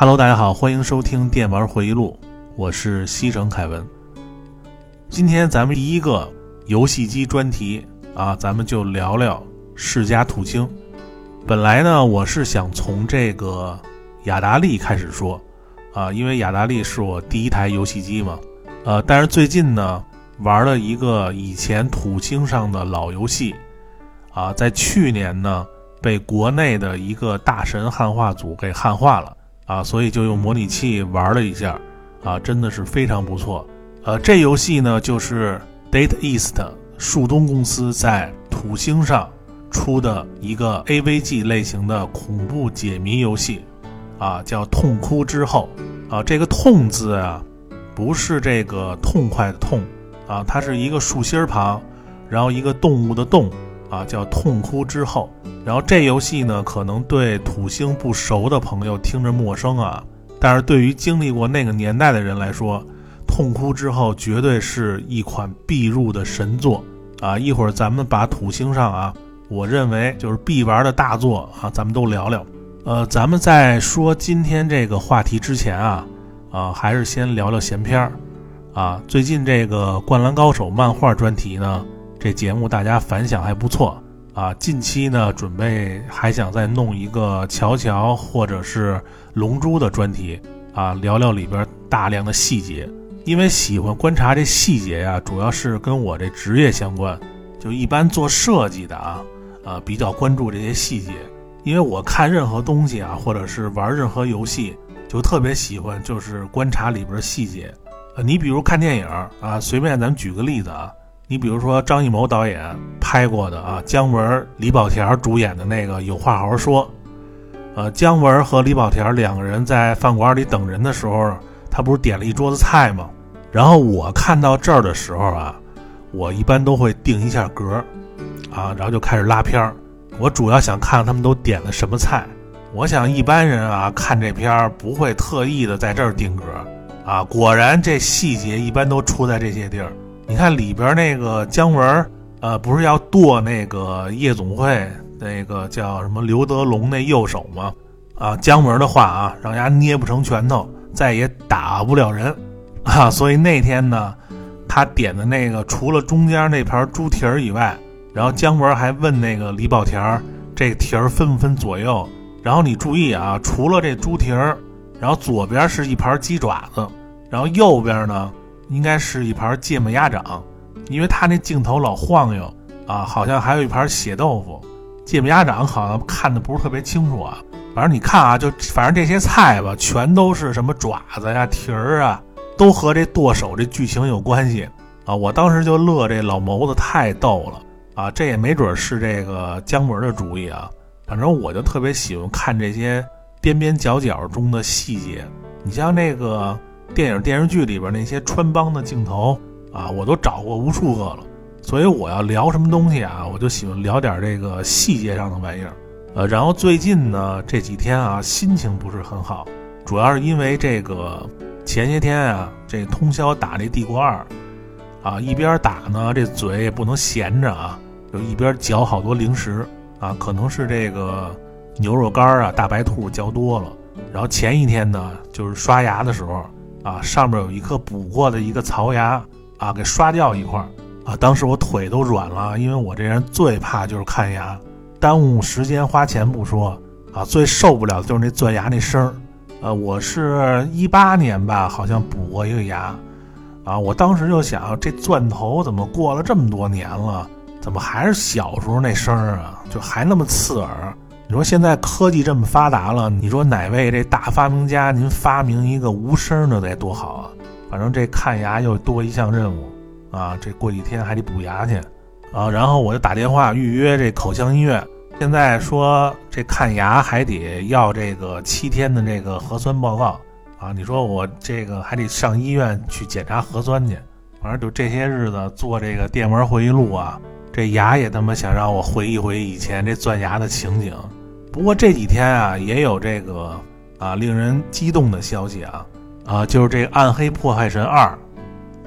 Hello，大家好，欢迎收听电玩回忆录，我是西城凯文。今天咱们第一个游戏机专题啊，咱们就聊聊世嘉土星。本来呢，我是想从这个雅达利开始说啊，因为雅达利是我第一台游戏机嘛。呃，但是最近呢，玩了一个以前土星上的老游戏啊，在去年呢。被国内的一个大神汉化组给汉化了啊，所以就用模拟器玩了一下啊，真的是非常不错。呃，这游戏呢就是 Date East 树东公司在土星上出的一个 AVG 类型的恐怖解谜游戏啊，叫《痛哭之后》啊。这个“痛”字啊，不是这个痛快的“痛”啊，它是一个竖心旁，然后一个动物的“动”。啊，叫痛哭之后，然后这游戏呢，可能对土星不熟的朋友听着陌生啊，但是对于经历过那个年代的人来说，痛哭之后绝对是一款必入的神作啊！一会儿咱们把土星上啊，我认为就是必玩的大作啊，咱们都聊聊。呃，咱们在说今天这个话题之前啊，啊，还是先聊聊闲篇儿啊。最近这个《灌篮高手》漫画专题呢。这节目大家反响还不错啊！近期呢，准备还想再弄一个乔乔或者是龙珠的专题啊，聊聊里边大量的细节。因为喜欢观察这细节呀，主要是跟我这职业相关。就一般做设计的啊，呃，比较关注这些细节。因为我看任何东西啊，或者是玩任何游戏，就特别喜欢就是观察里边细节。呃，你比如看电影啊，随便咱们举个例子啊。你比如说张艺谋导演拍过的啊，姜文、李保田主演的那个《有话好好说》，呃，姜文和李保田两个人在饭馆里等人的时候，他不是点了一桌子菜吗？然后我看到这儿的时候啊，我一般都会定一下格，啊，然后就开始拉片儿。我主要想看看他们都点了什么菜。我想一般人啊看这片儿不会特意的在这儿定格，啊，果然这细节一般都出在这些地儿。你看里边那个姜文，呃，不是要剁那个夜总会那个叫什么刘德龙那右手吗？啊，姜文的话啊，让人家捏不成拳头，再也打不了人，啊，所以那天呢，他点的那个除了中间那盘猪蹄儿以外，然后姜文还问那个李保田儿，这蹄儿分不分左右？然后你注意啊，除了这猪蹄儿，然后左边是一盘鸡爪子，然后右边呢？应该是一盘芥末鸭掌，因为他那镜头老晃悠啊，好像还有一盘血豆腐。芥末鸭掌好像看的不是特别清楚啊。反正你看啊，就反正这些菜吧，全都是什么爪子呀、蹄儿啊，都和这剁手这剧情有关系啊。我当时就乐，这老谋子太逗了啊！这也没准是这个姜文的主意啊。反正我就特别喜欢看这些边边角角中的细节。你像那个。电影电视剧里边那些穿帮的镜头啊，我都找过无数个了。所以我要聊什么东西啊，我就喜欢聊点这个细节上的玩意儿。呃，然后最近呢这几天啊，心情不是很好，主要是因为这个前些天啊，这通宵打这《帝国二》，啊，一边打呢，这嘴也不能闲着啊，就一边嚼好多零食啊，可能是这个牛肉干啊、大白兔嚼多了。然后前一天呢，就是刷牙的时候。啊，上面有一颗补过的一个槽牙啊，给刷掉一块儿啊！当时我腿都软了，因为我这人最怕就是看牙，耽误时间花钱不说啊，最受不了的就是那钻牙那声儿。呃，我是一八年吧，好像补过一个牙啊，我当时就想，这钻头怎么过了这么多年了，怎么还是小时候那声儿啊？就还那么刺耳。你说现在科技这么发达了，你说哪位这大发明家您发明一个无声的得多好啊？反正这看牙又多一项任务啊，这过几天还得补牙去啊。然后我就打电话预约这口腔医院，现在说这看牙还得要这个七天的这个核酸报告啊。你说我这个还得上医院去检查核酸去，反正就这些日子做这个电玩回忆录啊，这牙也他妈想让我回忆回忆以前这钻牙的情景。不过这几天啊，也有这个啊令人激动的消息啊啊，就是这《暗黑破坏神二》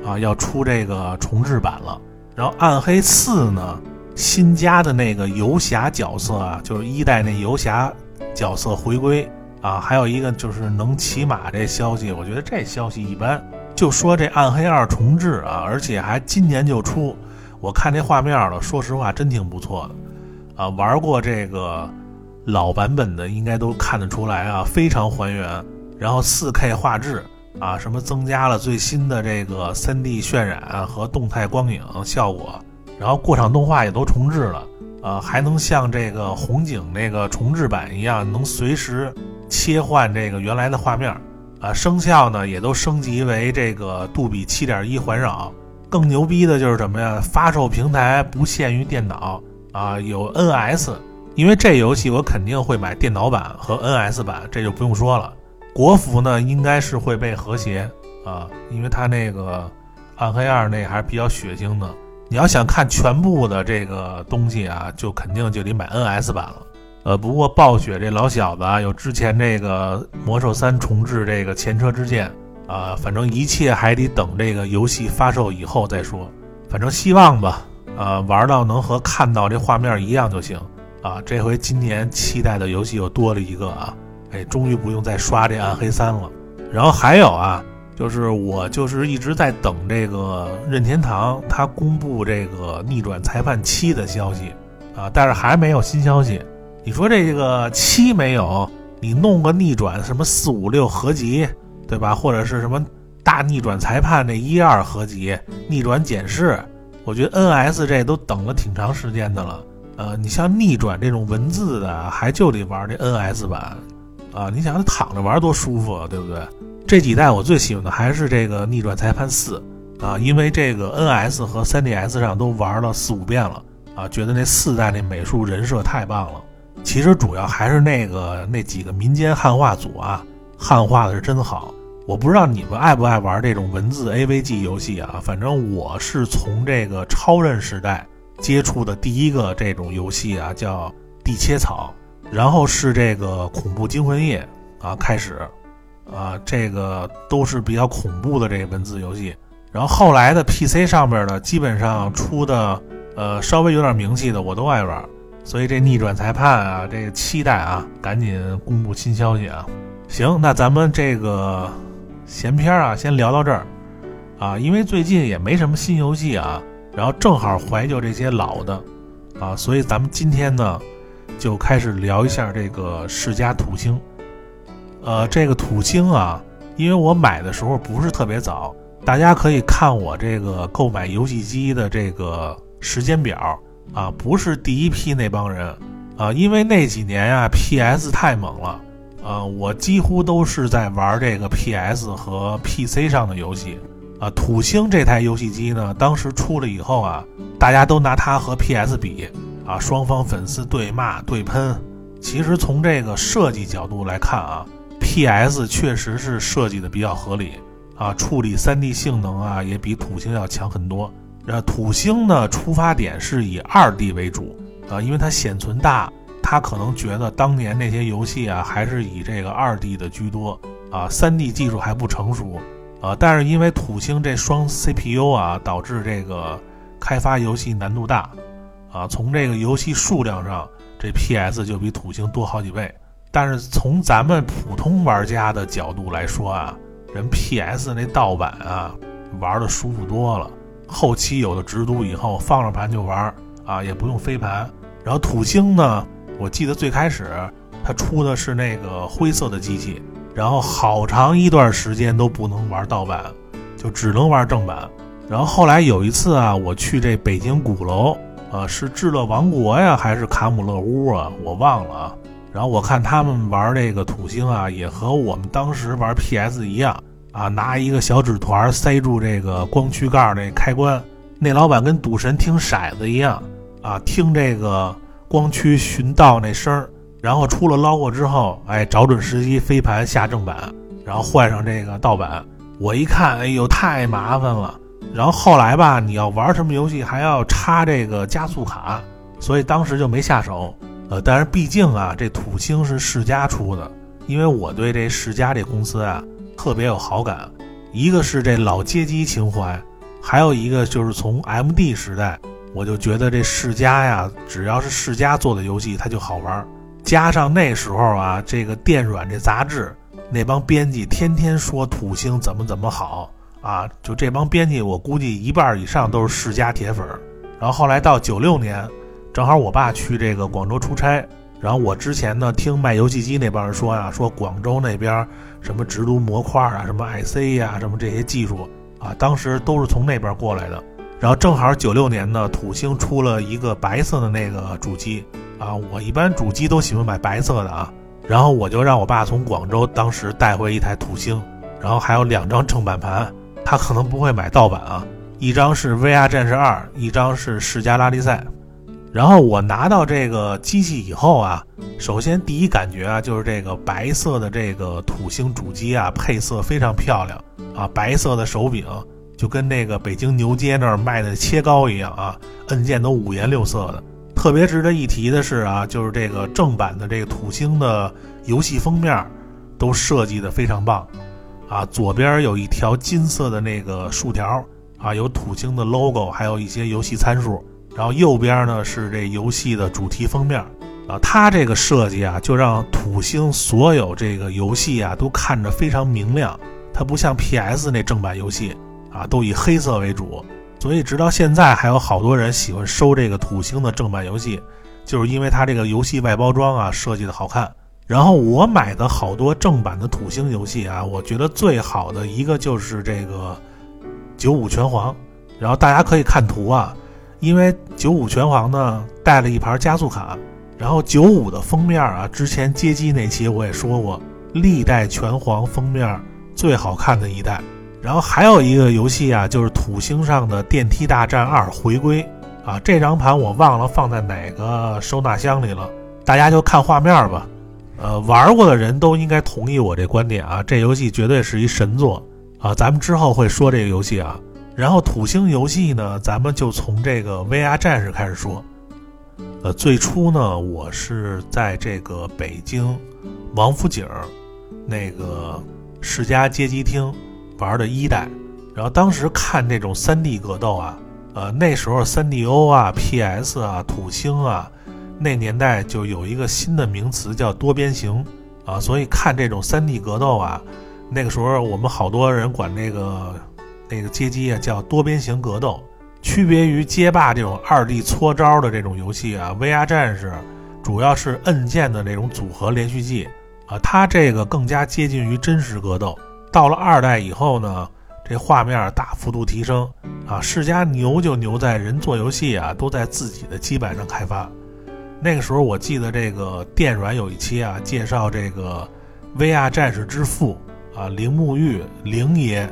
啊要出这个重置版了。然后《暗黑四》呢，新加的那个游侠角色啊，就是一代那游侠角色回归啊，还有一个就是能骑马这消息，我觉得这消息一般。就说这《暗黑二》重置啊，而且还今年就出，我看这画面了，说实话真挺不错的啊。玩过这个老版本的，应该都看得出来啊，非常还原，然后 4K 画质啊，什么增加了最新的这个 3D 渲染和动态光影效果，然后过场动画也都重置了。呃，还能像这个红警那个重置版一样，能随时切换这个原来的画面啊，声效呢也都升级为这个杜比七点一环绕。更牛逼的就是什么呀？发售平台不限于电脑啊，有 NS，因为这游戏我肯定会买电脑版和 NS 版，这就不用说了。国服呢应该是会被和谐啊，因为它那个暗黑二那还是比较血腥的。你要想看全部的这个东西啊，就肯定就得买 NS 版了。呃，不过暴雪这老小子啊，有之前这个魔兽三重置这个前车之鉴啊，反正一切还得等这个游戏发售以后再说。反正希望吧，啊，玩到能和看到这画面一样就行啊。这回今年期待的游戏又多了一个啊，哎，终于不用再刷这暗黑三了。然后还有啊。就是我就是一直在等这个任天堂他公布这个逆转裁判七的消息啊，但是还没有新消息。你说这个七没有，你弄个逆转什么四五六合集，对吧？或者是什么大逆转裁判那一二合集，逆转检视，我觉得 NS 这都等了挺长时间的了。呃，你像逆转这种文字的，还就得玩这 NS 版啊。你想躺着玩多舒服啊，对不对？这几代我最喜欢的还是这个逆转裁判四啊，因为这个 NS 和 3DS 上都玩了四五遍了啊，觉得那四代那美术人设太棒了。其实主要还是那个那几个民间汉化组啊，汉化的是真好。我不知道你们爱不爱玩这种文字 AVG 游戏啊，反正我是从这个超任时代接触的第一个这种游戏啊，叫地切草，然后是这个恐怖惊魂夜啊开始。啊，这个都是比较恐怖的这个文字游戏，然后后来的 PC 上面的基本上出的，呃，稍微有点名气的我都爱玩，所以这逆转裁判啊，这个期待啊，赶紧公布新消息啊！行，那咱们这个闲篇啊，先聊到这儿啊，因为最近也没什么新游戏啊，然后正好怀旧这些老的啊，所以咱们今天呢，就开始聊一下这个世嘉土星。呃，这个土星啊，因为我买的时候不是特别早，大家可以看我这个购买游戏机的这个时间表啊，不是第一批那帮人啊，因为那几年啊，PS 太猛了啊，我几乎都是在玩这个 PS 和 PC 上的游戏啊。土星这台游戏机呢，当时出了以后啊，大家都拿它和 PS 比啊，双方粉丝对骂对喷。其实从这个设计角度来看啊。P.S. 确实是设计的比较合理啊，处理 3D 性能啊也比土星要强很多。呃，土星呢出发点是以 2D 为主啊，因为它显存大，它可能觉得当年那些游戏啊还是以这个 2D 的居多啊，3D 技术还不成熟啊。但是因为土星这双 CPU 啊，导致这个开发游戏难度大啊，从这个游戏数量上，这 P.S. 就比土星多好几倍。但是从咱们普通玩家的角度来说啊，人 PS 那盗版啊，玩的舒服多了。后期有了直读以后，放上盘就玩啊，也不用飞盘。然后土星呢，我记得最开始它出的是那个灰色的机器，然后好长一段时间都不能玩盗版，就只能玩正版。然后后来有一次啊，我去这北京鼓楼啊，是智乐王国呀，还是卡姆乐屋啊，我忘了啊。然后我看他们玩这个土星啊，也和我们当时玩 PS 一样啊，拿一个小纸团塞住这个光驱盖那开关，那老板跟赌神听骰子一样啊，听这个光驱寻道那声儿，然后出了捞过之后，哎，找准时机飞盘下正版，然后换上这个盗版。我一看，哎呦，太麻烦了。然后后来吧，你要玩什么游戏还要插这个加速卡，所以当时就没下手。呃，但是毕竟啊，这土星是世嘉出的，因为我对这世嘉这公司啊特别有好感。一个是这老街机情怀，还有一个就是从 MD 时代，我就觉得这世嘉呀，只要是世嘉做的游戏，它就好玩加上那时候啊，这个电软这杂志那帮编辑天天说土星怎么怎么好啊，就这帮编辑，我估计一半以上都是世嘉铁粉。然后后来到九六年，正好我爸去这个广州出差，然后我之前呢听卖游戏机那帮人说呀，说广州那边什么直读模块啊，什么 IC 呀，什么这些技术啊，当时都是从那边过来的。然后正好九六年呢，土星出了一个白色的那个主机啊，我一般主机都喜欢买白色的啊。然后我就让我爸从广州当时带回一台土星，然后还有两张正版盘，他可能不会买盗版啊。一张是《VR 战士二》，一张是《世嘉拉力赛》。然后我拿到这个机器以后啊，首先第一感觉啊，就是这个白色的这个土星主机啊，配色非常漂亮啊，白色的手柄。就跟那个北京牛街那儿卖的切糕一样啊，按键都五颜六色的。特别值得一提的是啊，就是这个正版的这个土星的游戏封面，都设计的非常棒啊。左边有一条金色的那个竖条啊，有土星的 logo，还有一些游戏参数。然后右边呢是这游戏的主题封面啊。它这个设计啊，就让土星所有这个游戏啊都看着非常明亮。它不像 PS 那正版游戏。啊，都以黑色为主，所以直到现在还有好多人喜欢收这个土星的正版游戏，就是因为它这个游戏外包装啊设计的好看。然后我买的好多正版的土星游戏啊，我觉得最好的一个就是这个九五拳皇。然后大家可以看图啊，因为九五拳皇呢带了一盘加速卡，然后九五的封面啊，之前街机那期我也说过，历代拳皇封面最好看的一代。然后还有一个游戏啊，就是土星上的《电梯大战二》回归啊，这张盘我忘了放在哪个收纳箱里了，大家就看画面吧。呃，玩过的人都应该同意我这观点啊，这游戏绝对是一神作啊。咱们之后会说这个游戏啊。然后土星游戏呢，咱们就从这个 VR 战士开始说。呃，最初呢，我是在这个北京王府井那个世嘉街机厅。玩的一代，然后当时看这种三 D 格斗啊，呃，那时候三 D O 啊、PS 啊、土星啊，那年代就有一个新的名词叫多边形啊，所以看这种三 D 格斗啊，那个时候我们好多人管那个那个街机啊叫多边形格斗，区别于街霸这种二 D 搓招的这种游戏啊，VR 战士主要是摁键的那种组合连续技啊，它这个更加接近于真实格斗。到了二代以后呢，这画面大幅度提升啊！世嘉牛就牛在人做游戏啊，都在自己的基板上开发。那个时候我记得这个电软有一期啊，介绍这个 VR 战士之父啊，铃木玉铃爷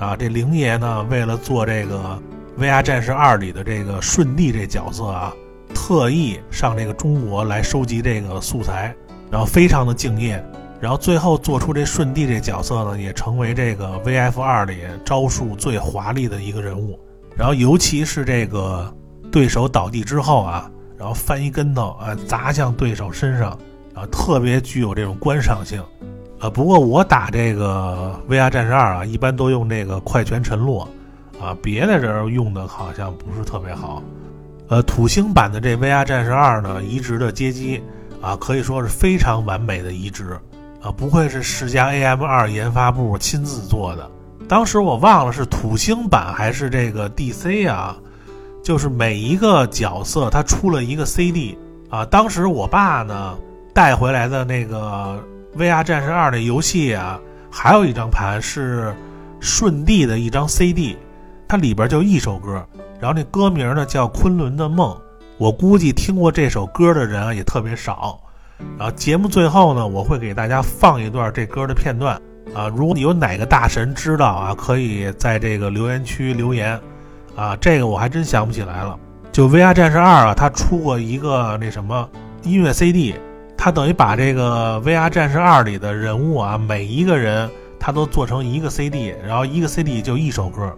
啊。这铃爷呢，为了做这个 VR 战士二里的这个顺帝这角色啊，特意上这个中国来收集这个素材，然后非常的敬业。然后最后做出这顺帝这角色呢，也成为这个 VF 二里招数最华丽的一个人物。然后尤其是这个对手倒地之后啊，然后翻一跟头啊，砸向对手身上啊，特别具有这种观赏性。呃，不过我打这个 VR 战士二啊，一般都用这个快拳沉落啊，别的人用的好像不是特别好。呃，土星版的这 VR 战士二呢，移植的街机啊，可以说是非常完美的移植。啊，不愧是世嘉 AM 二研发部亲自做的。当时我忘了是土星版还是这个 DC 啊，就是每一个角色它出了一个 CD 啊。当时我爸呢带回来的那个 VR 战士二的游戏啊，还有一张盘是顺帝的一张 CD，它里边就一首歌，然后那歌名呢叫《昆仑的梦》。我估计听过这首歌的人啊也特别少。然后节目最后呢，我会给大家放一段这歌的片段啊。如果你有哪个大神知道啊，可以在这个留言区留言啊。这个我还真想不起来了。就 VR 战士二啊，它出过一个那什么音乐 CD，它等于把这个 VR 战士二里的人物啊，每一个人他都做成一个 CD，然后一个 CD 就一首歌。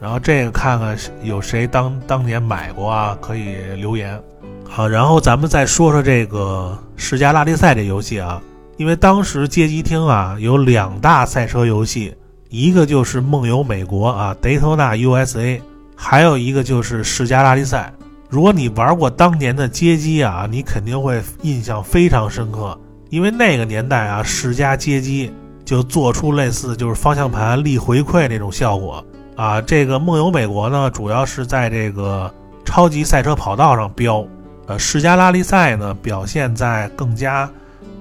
然后这个看看有谁当当年买过啊，可以留言。好，然后咱们再说说这个世嘉拉力赛这游戏啊，因为当时街机厅啊有两大赛车游戏，一个就是梦游美国啊，Daytona USA，还有一个就是世嘉拉力赛。如果你玩过当年的街机啊，你肯定会印象非常深刻，因为那个年代啊，世嘉街机就做出类似就是方向盘力回馈那种效果啊。这个梦游美国呢，主要是在这个超级赛车跑道上飙，呃，世嘉拉力赛呢，表现在更加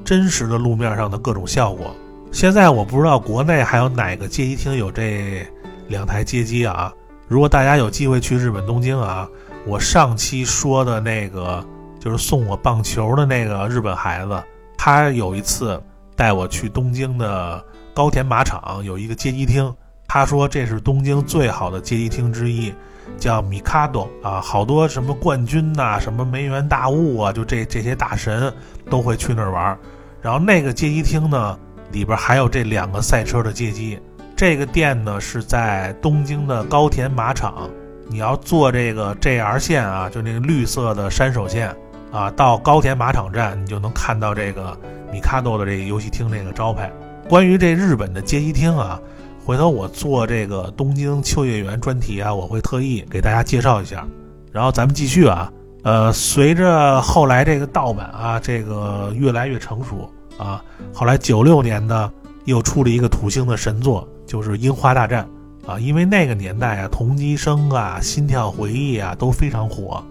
真实的路面上的各种效果。现在我不知道国内还有哪个街机厅有这两台街机啊？如果大家有机会去日本东京啊。我上期说的那个就是送我棒球的那个日本孩子，他有一次带我去东京的高田马场有一个街机厅，他说这是东京最好的街机厅之一，叫米卡多啊，好多什么冠军呐，什么梅园大悟啊，就这这些大神都会去那儿玩。然后那个街机厅呢，里边还有这两个赛车的街机。这个店呢是在东京的高田马场。你要坐这个 JR 线啊，就那个绿色的山手线啊，到高田马场站，你就能看到这个米卡多的这个游戏厅这个招牌。关于这日本的街机厅啊，回头我做这个东京秋叶原专题啊，我会特意给大家介绍一下。然后咱们继续啊，呃，随着后来这个盗版啊，这个越来越成熟啊，后来九六年呢，又出了一个土星的神作，就是《樱花大战》。啊，因为那个年代啊，同级生啊，心跳回忆啊都非常火。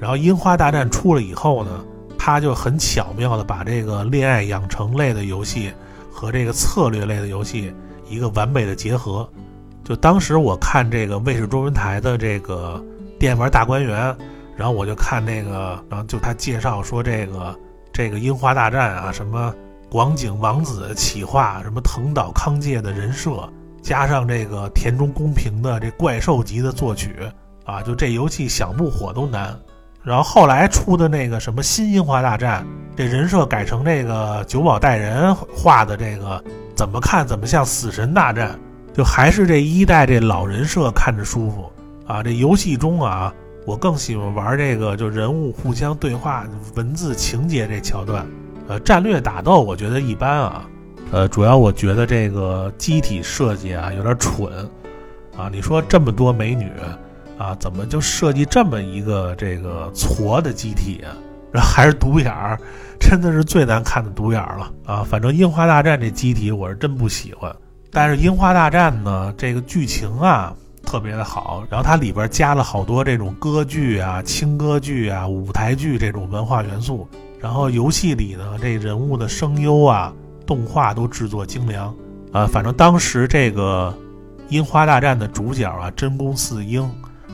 然后《樱花大战》出了以后呢，他就很巧妙的把这个恋爱养成类的游戏和这个策略类的游戏一个完美的结合。就当时我看这个卫视中文台的这个电玩大观园，然后我就看那个，然后就他介绍说这个这个《樱花大战》啊，什么广景王子企划，什么藤岛康介的人设。加上这个田中公平的这怪兽级的作曲啊，就这游戏想不火都难。然后后来出的那个什么新樱花大战，这人设改成这个久保带人画的这个，怎么看怎么像死神大战，就还是这一代这老人设看着舒服啊。这游戏中啊，我更喜欢玩这个就人物互相对话、文字情节这桥段。呃，战略打斗我觉得一般啊。呃，主要我觉得这个机体设计啊有点蠢，啊，你说这么多美女，啊，怎么就设计这么一个这个矬的机体啊？然后还是独眼儿，真的是最难看的独眼儿了啊！反正樱花大战这机体我是真不喜欢，但是樱花大战呢，这个剧情啊特别的好，然后它里边加了好多这种歌剧啊、轻歌剧啊、舞台剧这种文化元素，然后游戏里呢这人物的声优啊。动画都制作精良，啊，反正当时这个《樱花大战》的主角啊，真宫四英，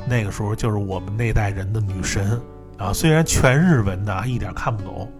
那个时候就是我们那代人的女神啊。虽然全日文的一点看不懂，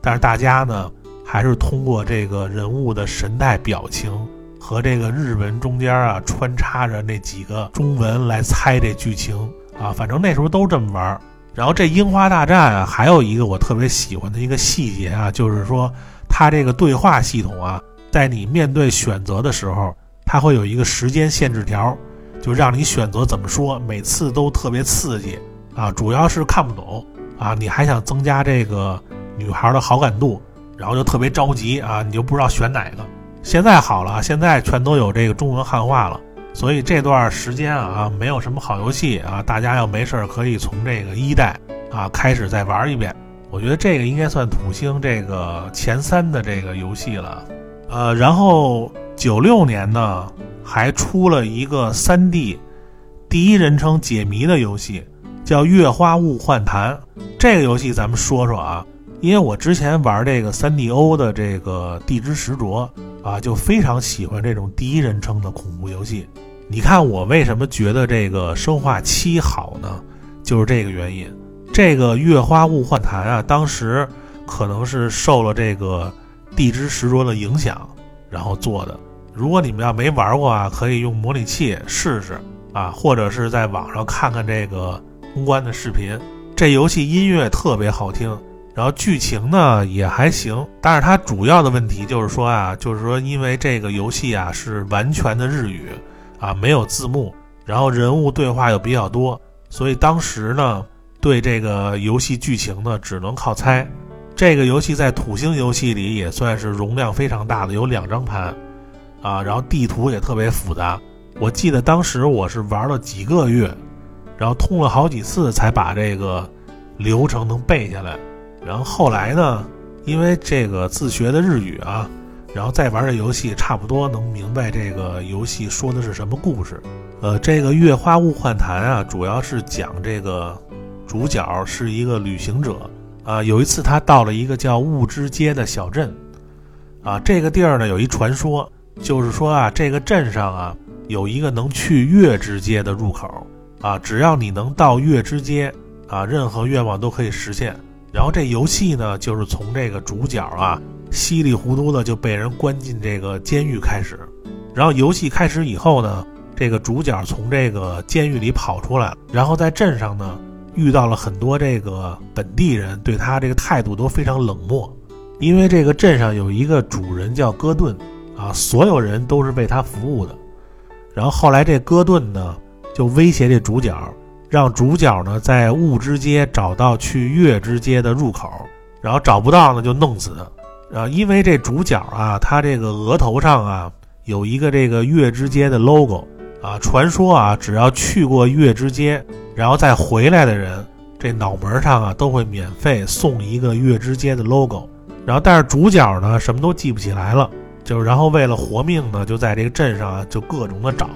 但是大家呢还是通过这个人物的神态表情和这个日文中间啊穿插着那几个中文来猜这剧情啊。反正那时候都这么玩。然后这《樱花大战》啊，还有一个我特别喜欢的一个细节啊，就是说。它这个对话系统啊，在你面对选择的时候，它会有一个时间限制条，就让你选择怎么说，每次都特别刺激啊。主要是看不懂啊，你还想增加这个女孩的好感度，然后就特别着急啊，你就不知道选哪个。现在好了，现在全都有这个中文汉化了，所以这段时间啊，没有什么好游戏啊，大家要没事可以从这个一代啊开始再玩一遍。我觉得这个应该算土星这个前三的这个游戏了，呃，然后九六年呢还出了一个三 D 第一人称解谜的游戏，叫《月花雾幻谈》。这个游戏咱们说说啊，因为我之前玩这个三 D O 的这个《地之石卓》啊，就非常喜欢这种第一人称的恐怖游戏。你看我为什么觉得这个《生化七》好呢？就是这个原因。这个月花雾幻谈啊，当时可能是受了这个地之石卓的影响，然后做的。如果你们要没玩过啊，可以用模拟器试试啊，或者是在网上看看这个通关的视频。这游戏音乐特别好听，然后剧情呢也还行，但是它主要的问题就是说啊，就是说因为这个游戏啊是完全的日语啊，没有字幕，然后人物对话又比较多，所以当时呢。对这个游戏剧情呢，只能靠猜。这个游戏在土星游戏里也算是容量非常大的，有两张盘，啊，然后地图也特别复杂。我记得当时我是玩了几个月，然后通了好几次才把这个流程能背下来。然后后来呢，因为这个自学的日语啊，然后再玩这游戏，差不多能明白这个游戏说的是什么故事。呃，这个《月花物换坛》啊，主要是讲这个主角是一个旅行者啊。有一次他到了一个叫雾之街的小镇啊，这个地儿呢有一传说，就是说啊，这个镇上啊有一个能去月之街的入口啊，只要你能到月之街啊，任何愿望都可以实现。然后这游戏呢，就是从这个主角啊稀里糊涂的就被人关进这个监狱开始。然后游戏开始以后呢，这个主角从这个监狱里跑出来，然后在镇上呢遇到了很多这个本地人，对他这个态度都非常冷漠。因为这个镇上有一个主人叫戈顿啊，所有人都是为他服务的。然后后来这戈顿呢就威胁这主角。让主角呢在雾之街找到去月之街的入口，然后找不到呢就弄死他。啊，因为这主角啊，他这个额头上啊有一个这个月之街的 logo 啊，传说啊，只要去过月之街，然后再回来的人，这脑门上啊都会免费送一个月之街的 logo。然后，但是主角呢什么都记不起来了，就是然后为了活命呢，就在这个镇上啊就各种的找。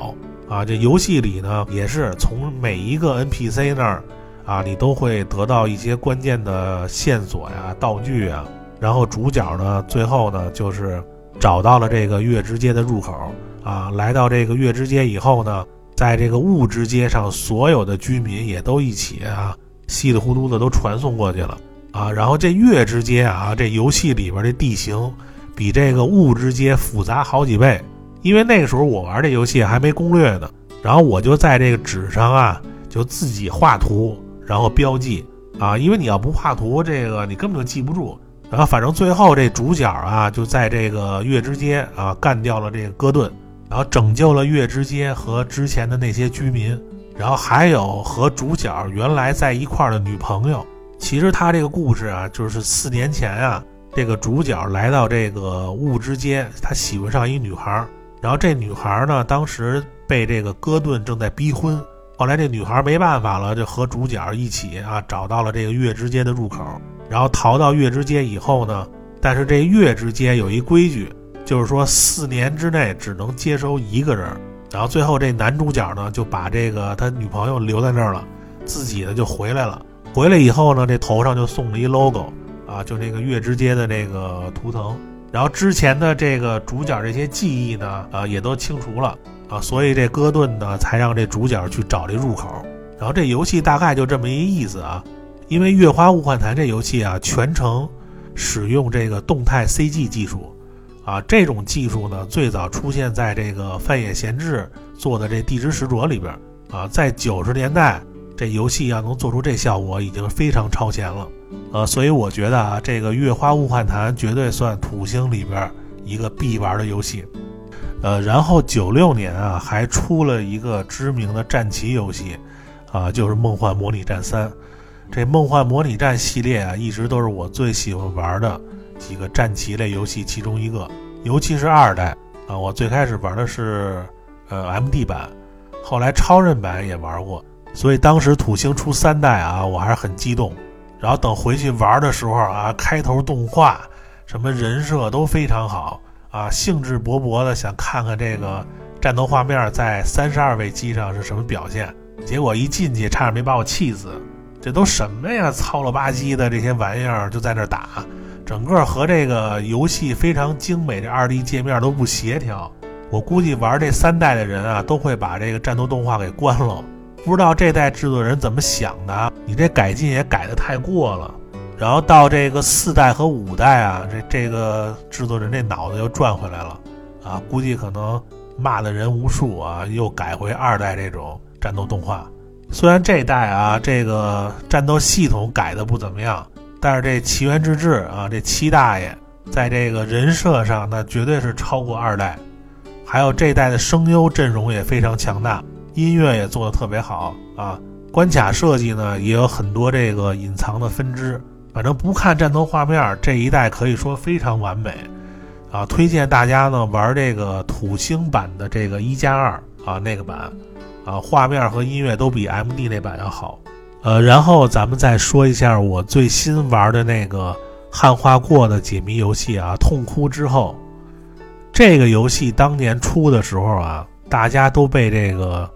啊，这游戏里呢，也是从每一个 NPC 那儿，啊，你都会得到一些关键的线索呀、道具啊。然后主角呢，最后呢，就是找到了这个月之街的入口。啊，来到这个月之街以后呢，在这个雾之街上，所有的居民也都一起啊，稀里糊涂的都传送过去了。啊，然后这月之街啊，这游戏里边这地形比这个雾之街复杂好几倍。因为那个时候我玩这游戏还没攻略呢，然后我就在这个纸上啊，就自己画图，然后标记啊。因为你要不画图，这个你根本就记不住。然后反正最后这主角啊，就在这个月之街啊干掉了这个戈顿，然后拯救了月之街和之前的那些居民，然后还有和主角原来在一块儿的女朋友。其实他这个故事啊，就是四年前啊，这个主角来到这个雾之街，他喜欢上一女孩。然后这女孩呢，当时被这个戈顿正在逼婚。后来这女孩没办法了，就和主角一起啊，找到了这个月之街的入口。然后逃到月之街以后呢，但是这月之街有一规矩，就是说四年之内只能接收一个人。然后最后这男主角呢，就把这个他女朋友留在那儿了，自己呢就回来了。回来以后呢，这头上就送了一 logo，啊，就那个月之街的那个图腾。然后之前的这个主角这些记忆呢，啊，也都清除了啊，所以这戈顿呢才让这主角去找这入口。然后这游戏大概就这么一意思啊，因为《月花物换坛》这游戏啊，全程使用这个动态 CG 技术，啊，这种技术呢最早出现在这个范野贤治做的这《地之使者》里边啊，在九十年代这游戏要能做出这效果，已经非常超前了。呃，所以我觉得啊，这个《月花物换坛》绝对算土星里边一个必玩的游戏。呃，然后九六年啊，还出了一个知名的战棋游戏，啊，就是《梦幻模拟战三》。这《梦幻模拟战》系列啊，一直都是我最喜欢玩的几个战棋类游戏其中一个。尤其是二代啊，我最开始玩的是呃 MD 版，后来超任版也玩过，所以当时土星出三代啊，我还是很激动。然后等回去玩的时候啊，开头动画什么人设都非常好啊，兴致勃勃的想看看这个战斗画面在三十二位机上是什么表现。结果一进去，差点没把我气死。这都什么呀？糙了吧唧的这些玩意儿就在那打，整个和这个游戏非常精美的二 D 界面都不协调。我估计玩这三代的人啊，都会把这个战斗动画给关了。不知道这代制作人怎么想的，你这改进也改得太过了。然后到这个四代和五代啊，这这个制作人这脑子又转回来了，啊，估计可能骂的人无数啊，又改回二代这种战斗动画。虽然这代啊，这个战斗系统改的不怎么样，但是这奇缘之志啊，这七大爷在这个人设上那绝对是超过二代，还有这代的声优阵容也非常强大。音乐也做的特别好啊，关卡设计呢也有很多这个隐藏的分支，反正不看战斗画面，这一代可以说非常完美啊！推荐大家呢玩这个土星版的这个一加二啊那个版啊，画面和音乐都比 MD 那版要好。呃，然后咱们再说一下我最新玩的那个汉化过的解谜游戏啊，《痛哭之后》。这个游戏当年出的时候啊，大家都被这个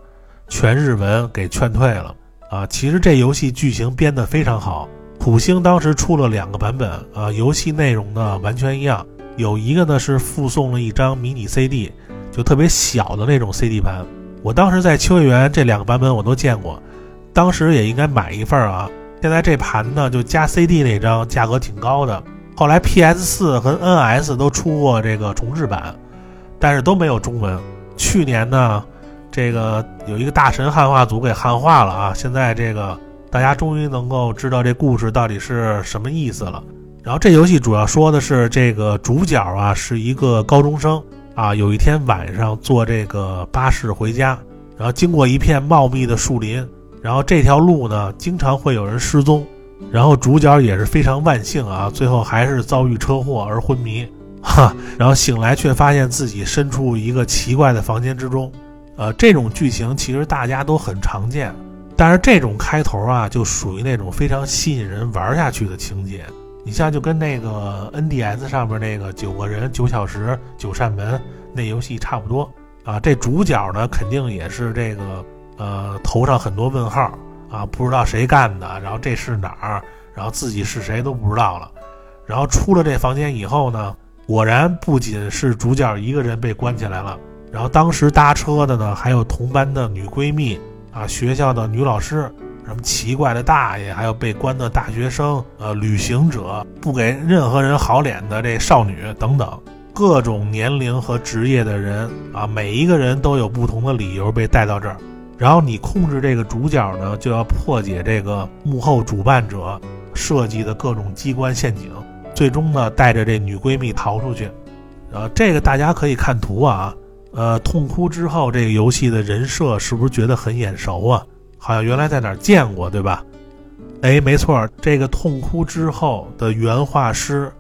全日文给劝退了啊。其实这游戏剧情编得非常好，土星当时出了两个版本啊，游戏内容呢完全一样。有一个呢是附送了一张迷你 CD，就特别小的那种 CD 盘。我当时在秋叶原这两个版本我都见过，当时也应该买一份啊。现在这盘呢就加 CD 那张价格挺高的。后来 PS4 和 NS 都出过这个重制版，但是都没有中文。去年呢，这个有一个大神汉化组给汉化了啊。现在这个大家终于能够知道这故事到底是什么意思了。然后这游戏主要说的是这个主角啊是一个高中生啊，有一天晚上坐这个巴士回家，然后经过一片茂密的树林，然后这条路呢经常会有人失踪，然后主角也是非常万幸啊，最后还是遭遇车祸而昏迷，哈，然后醒来却发现自己身处一个奇怪的房间之中，呃，这种剧情其实大家都很常见，但是这种开头啊就属于那种非常吸引人玩下去的情节。你像就跟那个 NDS 上面那个九个人九小时九扇门那游戏差不多啊，这主角呢肯定也是这个呃头上很多问号啊，不知道谁干的，然后这是哪儿，然后自己是谁都不知道了，然后出了这房间以后呢，果然不仅是主角一个人被关起来了，然后当时搭车的呢还有同班的女闺蜜啊，学校的女老师。什么奇怪的大爷，还有被关的大学生，呃，旅行者，不给任何人好脸的这少女等等，各种年龄和职业的人啊，每一个人都有不同的理由被带到这儿。然后你控制这个主角呢，就要破解这个幕后主办者设计的各种机关陷阱，最终呢带着这女闺蜜逃出去。呃，这个大家可以看图啊，呃，痛哭之后这个游戏的人设是不是觉得很眼熟啊？好像原来在哪儿见过，对吧？哎，没错，这个痛哭之后的原画师，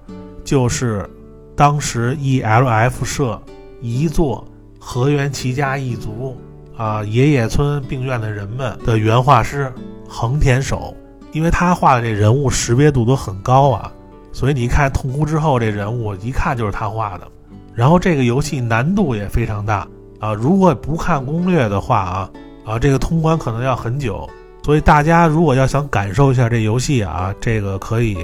就是当时 E.L.F 社一座河原齐家一族啊爷爷村病院的人们的原画师横田守，因为他画的这人物识别度都很高啊，所以你一看痛哭之后这人物，一看就是他画的。然后这个游戏难度也非常大啊，如果不看攻略的话啊。啊，这个通关可能要很久，所以大家如果要想感受一下这游戏啊，这个可以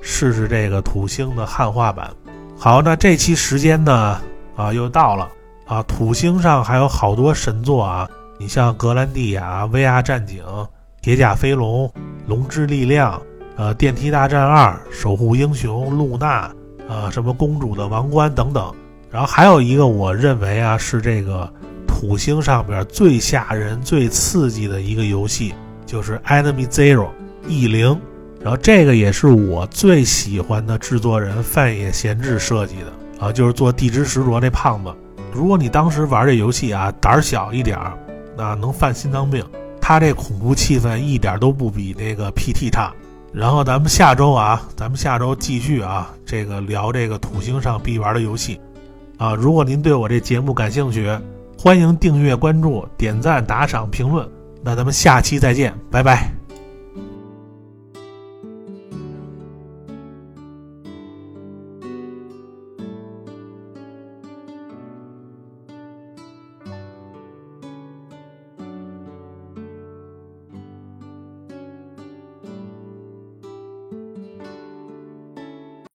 试试这个土星的汉化版。好，那这期时间呢，啊，又到了啊，土星上还有好多神作啊，你像格兰蒂亚、VR 战警、铁甲飞龙、龙之力量、呃，电梯大战二、守护英雄、露娜，啊，什么公主的王冠等等，然后还有一个我认为啊，是这个。土星上边最吓人、最刺激的一个游戏就是《Enemy Zero》异零，然后这个也是我最喜欢的制作人范野贤治设计的啊，就是做《地之执着》那胖子。如果你当时玩这游戏啊，胆儿小一点儿，那能犯心脏病。他这恐怖气氛一点都不比那个 PT 差。然后咱们下周啊，咱们下周继续啊，这个聊这个土星上必玩的游戏啊。如果您对我这节目感兴趣，欢迎订阅、关注、点赞、打赏、评论，那咱们下期再见，拜拜。